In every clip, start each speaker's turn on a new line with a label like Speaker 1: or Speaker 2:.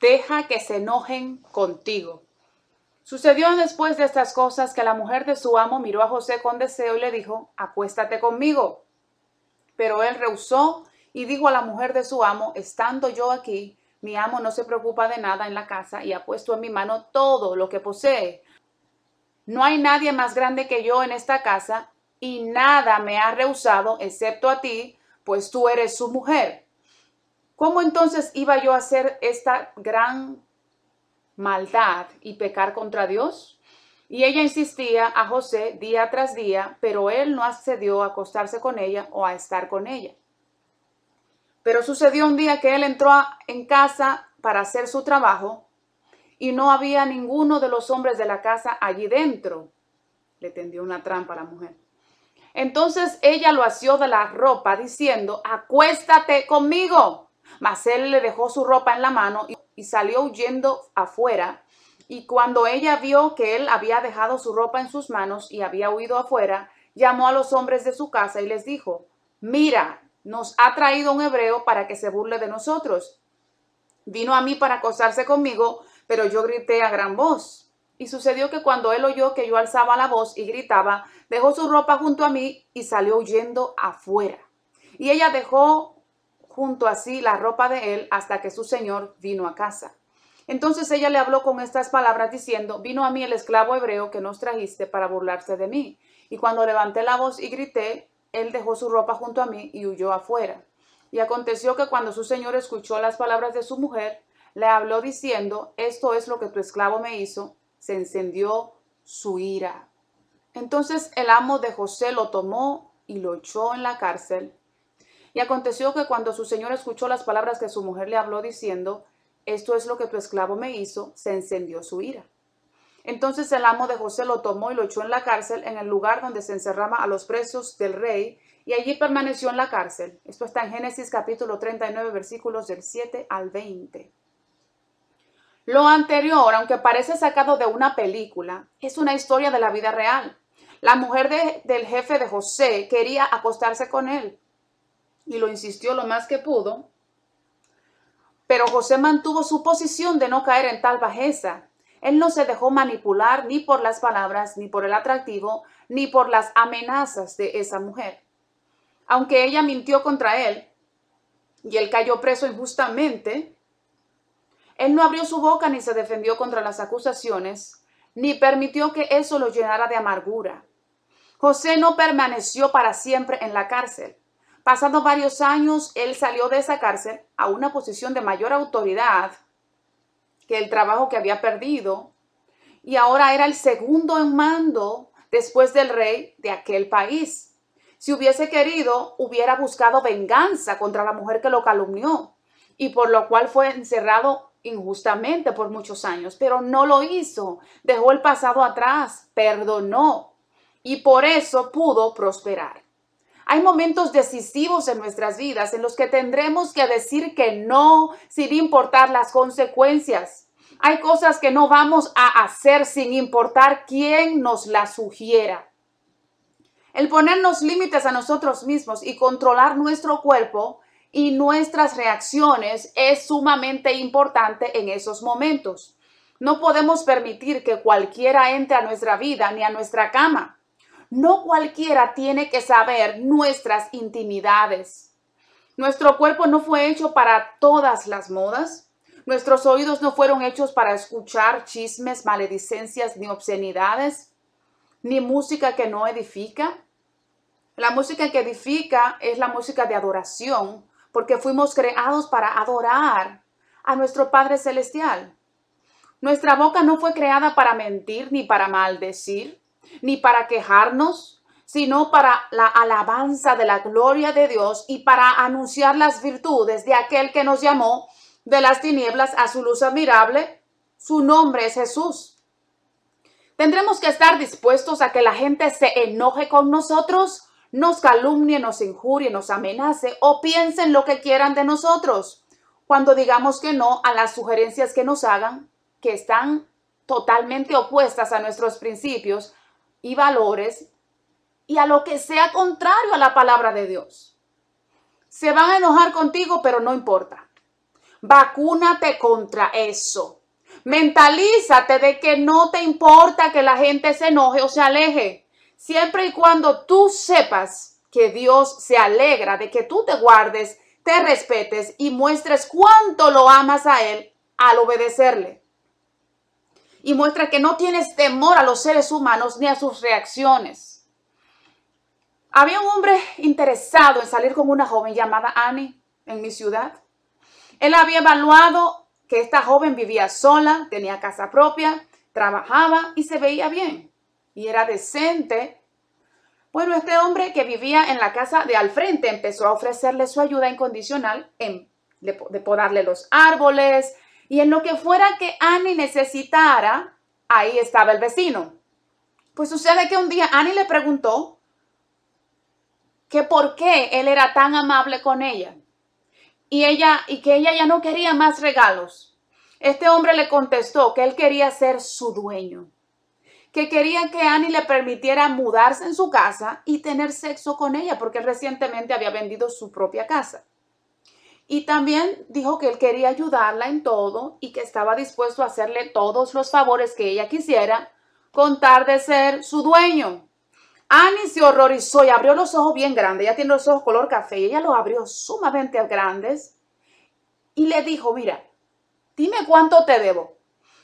Speaker 1: deja que se enojen contigo. Sucedió después de estas cosas que la mujer de su amo miró a José con deseo y le dijo, acuéstate conmigo. Pero él rehusó y dijo a la mujer de su amo, estando yo aquí, mi amo no se preocupa de nada en la casa y ha puesto en mi mano todo lo que posee. No hay nadie más grande que yo en esta casa y nada me ha rehusado excepto a ti, pues tú eres su mujer. ¿Cómo entonces iba yo a hacer esta gran maldad y pecar contra Dios? Y ella insistía a José día tras día, pero él no accedió a acostarse con ella o a estar con ella. Pero sucedió un día que él entró en casa para hacer su trabajo y no había ninguno de los hombres de la casa allí dentro. Le tendió una trampa a la mujer. Entonces ella lo asió de la ropa diciendo, acuéstate conmigo. Mas él le dejó su ropa en la mano y salió huyendo afuera. Y cuando ella vio que él había dejado su ropa en sus manos y había huido afuera, llamó a los hombres de su casa y les dijo, mira, nos ha traído un hebreo para que se burle de nosotros. Vino a mí para acostarse conmigo, pero yo grité a gran voz. Y sucedió que cuando él oyó que yo alzaba la voz y gritaba, dejó su ropa junto a mí y salió huyendo afuera. Y ella dejó junto así la ropa de él hasta que su señor vino a casa. Entonces ella le habló con estas palabras diciendo, vino a mí el esclavo hebreo que nos trajiste para burlarse de mí. Y cuando levanté la voz y grité, él dejó su ropa junto a mí y huyó afuera. Y aconteció que cuando su señor escuchó las palabras de su mujer, le habló diciendo, esto es lo que tu esclavo me hizo, se encendió su ira. Entonces el amo de José lo tomó y lo echó en la cárcel y aconteció que cuando su señor escuchó las palabras que su mujer le habló diciendo, esto es lo que tu esclavo me hizo, se encendió su ira. Entonces el amo de José lo tomó y lo echó en la cárcel, en el lugar donde se encerraba a los presos del rey, y allí permaneció en la cárcel. Esto está en Génesis capítulo 39, versículos del 7 al 20. Lo anterior, aunque parece sacado de una película, es una historia de la vida real. La mujer del jefe de José quería acostarse con él, y lo insistió lo más que pudo. Pero José mantuvo su posición de no caer en tal bajeza. Él no se dejó manipular ni por las palabras, ni por el atractivo, ni por las amenazas de esa mujer. Aunque ella mintió contra él y él cayó preso injustamente, él no abrió su boca ni se defendió contra las acusaciones, ni permitió que eso lo llenara de amargura. José no permaneció para siempre en la cárcel. Pasando varios años, él salió de esa cárcel a una posición de mayor autoridad que el trabajo que había perdido y ahora era el segundo en mando después del rey de aquel país. Si hubiese querido, hubiera buscado venganza contra la mujer que lo calumnió y por lo cual fue encerrado injustamente por muchos años, pero no lo hizo, dejó el pasado atrás, perdonó y por eso pudo prosperar. Hay momentos decisivos en nuestras vidas en los que tendremos que decir que no sin importar las consecuencias. Hay cosas que no vamos a hacer sin importar quién nos las sugiera. El ponernos límites a nosotros mismos y controlar nuestro cuerpo y nuestras reacciones es sumamente importante en esos momentos. No podemos permitir que cualquiera entre a nuestra vida ni a nuestra cama. No cualquiera tiene que saber nuestras intimidades. Nuestro cuerpo no fue hecho para todas las modas. Nuestros oídos no fueron hechos para escuchar chismes, maledicencias ni obscenidades, ni música que no edifica. La música que edifica es la música de adoración, porque fuimos creados para adorar a nuestro Padre Celestial. Nuestra boca no fue creada para mentir ni para maldecir ni para quejarnos, sino para la alabanza de la gloria de Dios y para anunciar las virtudes de aquel que nos llamó de las tinieblas a su luz admirable. Su nombre es Jesús. Tendremos que estar dispuestos a que la gente se enoje con nosotros, nos calumnie, nos injurie, nos amenace o piensen lo que quieran de nosotros cuando digamos que no a las sugerencias que nos hagan, que están totalmente opuestas a nuestros principios, y valores y a lo que sea contrario a la palabra de Dios. Se van a enojar contigo, pero no importa. Vacúnate contra eso. Mentalízate de que no te importa que la gente se enoje o se aleje, siempre y cuando tú sepas que Dios se alegra de que tú te guardes, te respetes y muestres cuánto lo amas a Él al obedecerle. Y muestra que no tienes temor a los seres humanos ni a sus reacciones. Había un hombre interesado en salir con una joven llamada Annie en mi ciudad. Él había evaluado que esta joven vivía sola, tenía casa propia, trabajaba y se veía bien. Y era decente. Bueno, este hombre que vivía en la casa de al frente empezó a ofrecerle su ayuda incondicional en de, podarle los árboles y en lo que fuera que Annie necesitara, ahí estaba el vecino. Pues sucede que un día Annie le preguntó que por qué él era tan amable con ella y ella y que ella ya no quería más regalos. Este hombre le contestó que él quería ser su dueño, que quería que Annie le permitiera mudarse en su casa y tener sexo con ella porque recientemente había vendido su propia casa. Y también dijo que él quería ayudarla en todo y que estaba dispuesto a hacerle todos los favores que ella quisiera, con tal de ser su dueño. Annie se horrorizó y abrió los ojos bien grandes. Ella tiene los ojos color café y ella los abrió sumamente grandes. Y le dijo, mira, dime cuánto te debo.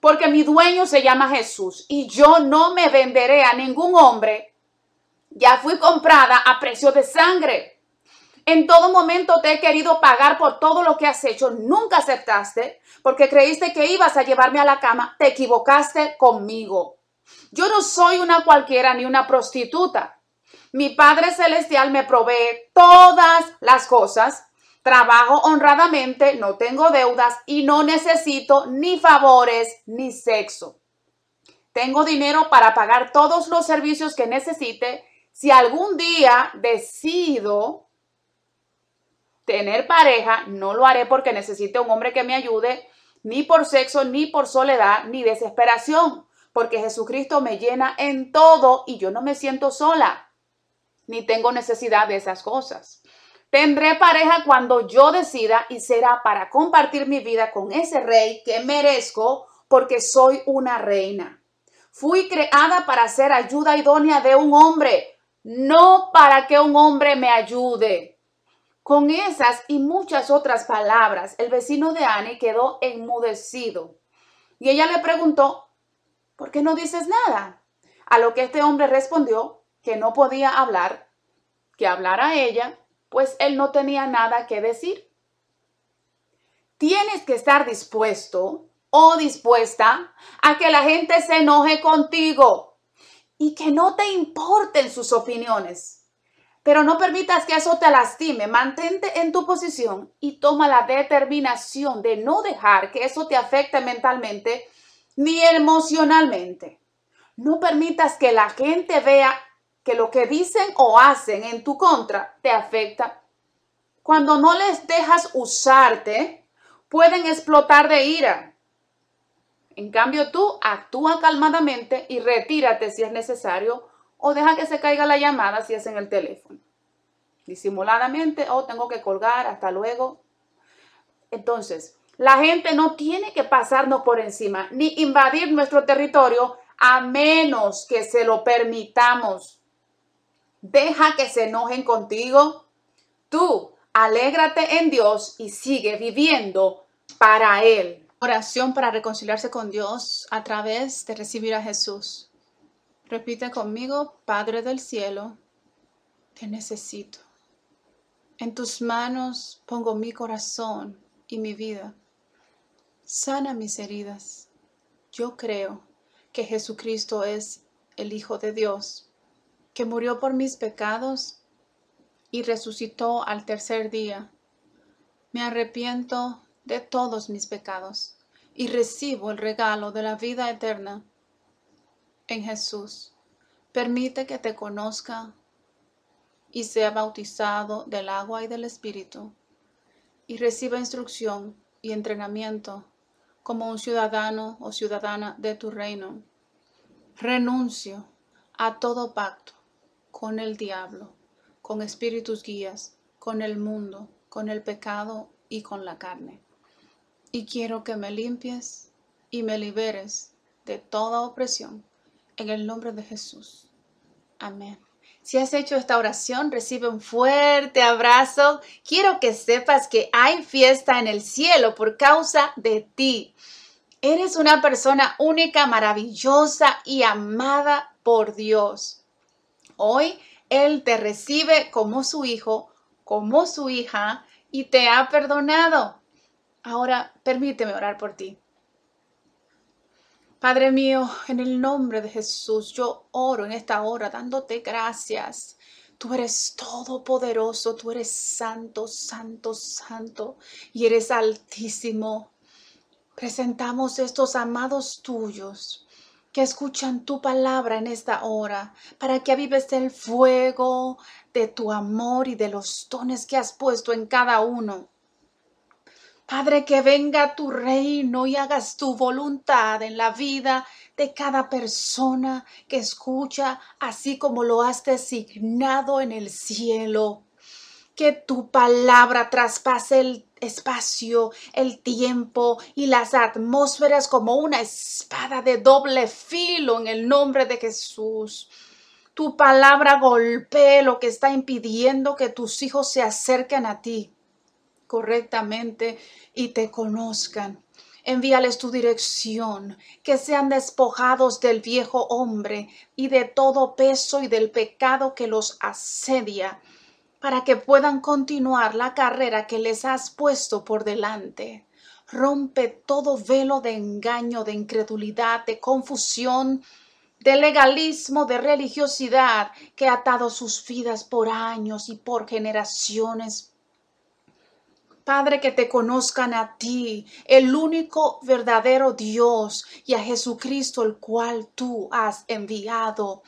Speaker 1: Porque mi dueño se llama Jesús y yo no me venderé a ningún hombre. Ya fui comprada a precio de sangre. En todo momento te he querido pagar por todo lo que has hecho. Nunca aceptaste porque creíste que ibas a llevarme a la cama. Te equivocaste conmigo. Yo no soy una cualquiera ni una prostituta. Mi Padre Celestial me provee todas las cosas. Trabajo honradamente, no tengo deudas y no necesito ni favores ni sexo. Tengo dinero para pagar todos los servicios que necesite. Si algún día decido tener pareja, no lo haré porque necesite un hombre que me ayude, ni por sexo, ni por soledad, ni desesperación porque Jesucristo me llena en todo y yo no me siento sola, ni tengo necesidad de esas cosas. Tendré pareja cuando yo decida y será para compartir mi vida con ese rey que merezco porque soy una reina. Fui creada para ser ayuda idónea de un hombre, no para que un hombre me ayude. Con esas y muchas otras palabras, el vecino de Annie quedó enmudecido. Y ella le preguntó, ¿por qué no dices nada? A lo que este hombre respondió que no podía hablar, que hablara ella, pues él no tenía nada que decir. Tienes que estar dispuesto o dispuesta a que la gente se enoje contigo y que no te importen sus opiniones. Pero no permitas que eso te lastime. Mantente en tu posición y toma la determinación de no dejar que eso te afecte mentalmente ni emocionalmente. No permitas que la gente vea que lo que dicen o hacen en tu contra te afecta. Cuando no les dejas usarte, pueden explotar de ira. En cambio, tú actúa calmadamente y retírate si es necesario o deja que se caiga la llamada si es en el teléfono. Disimuladamente, o oh, tengo que colgar, hasta luego. Entonces, la gente no tiene que pasarnos por encima ni invadir nuestro territorio a menos que se lo permitamos. Deja que se enojen contigo. Tú, alégrate en Dios y sigue viviendo para Él. Oración para reconciliarse con Dios a través de recibir a Jesús. Repite conmigo, Padre del cielo, te necesito. En tus manos pongo mi corazón y mi vida sana mis heridas. Yo creo que Jesucristo es el Hijo de Dios, que murió por mis pecados y resucitó al tercer día. Me arrepiento de todos mis pecados y recibo el regalo de la vida eterna en Jesús. Permite que te conozca y sea bautizado del agua y del Espíritu y reciba instrucción y entrenamiento como un ciudadano o ciudadana de tu reino. Renuncio a todo pacto con el diablo, con espíritus guías, con el mundo, con el pecado y con la carne. y quiero que me limpies y me liberes de toda opresión. En el nombre de Jesús. Amén. Si has hecho esta oración, recibe un fuerte abrazo. Quiero que sepas que hay fiesta en el cielo por causa de ti. Eres una persona única, maravillosa y amada por Dios. Hoy Él te recibe como su hijo, como su hija y te ha perdonado. Ahora permíteme orar por ti. Padre mío, en el nombre de Jesús, yo oro en esta hora dándote gracias. Tú eres todopoderoso, tú eres santo, santo, santo y eres altísimo. Presentamos estos amados tuyos que escuchan tu palabra en esta hora para que avives el fuego de tu amor y de los dones que has puesto en cada uno. Padre, que venga tu reino y hagas tu voluntad en la vida de cada persona que escucha, así como lo has designado en el cielo. Que tu palabra traspase el espacio, el tiempo y las atmósferas como una espada de doble filo en el nombre de Jesús. Tu palabra golpee lo que está impidiendo que tus hijos se acerquen a ti correctamente y te conozcan. Envíales tu dirección, que sean despojados del viejo hombre y de todo peso y del pecado que los asedia, para que puedan continuar la carrera que les has puesto por delante. Rompe todo velo de engaño, de incredulidad, de confusión, de legalismo, de religiosidad que ha atado sus vidas por años y por generaciones Padre, que te conozcan a ti, el único verdadero Dios, y a Jesucristo, el cual tú has enviado.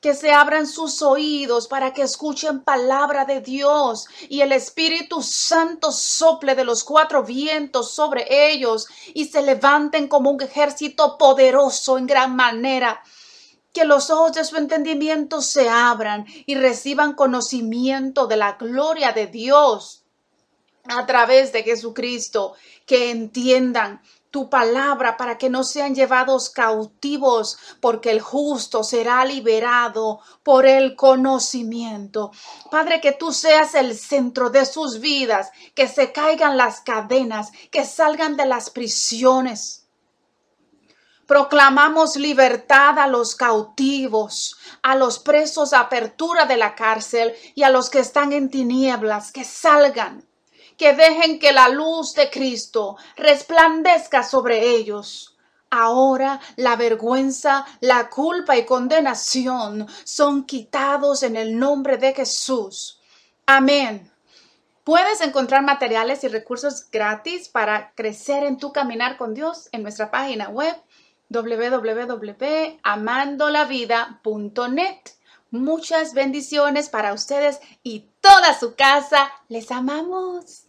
Speaker 1: Que se abran sus oídos para que escuchen palabra de Dios y el Espíritu Santo sople de los cuatro vientos sobre ellos y se levanten como un ejército poderoso en gran manera que los ojos de su entendimiento se abran y reciban conocimiento de la gloria de Dios a través de Jesucristo, que entiendan tu palabra para que no sean llevados cautivos, porque el justo será liberado por el conocimiento. Padre, que tú seas el centro de sus vidas, que se caigan las cadenas, que salgan de las prisiones. Proclamamos libertad a los cautivos, a los presos, apertura de la cárcel y a los que están en tinieblas, que salgan que dejen que la luz de Cristo resplandezca sobre ellos. Ahora la vergüenza, la culpa y condenación son quitados en el nombre de Jesús. Amén. Puedes encontrar materiales y recursos gratis para crecer en tu caminar con Dios en nuestra página web www.amandolavida.net. Muchas bendiciones para ustedes y toda su casa. Les amamos.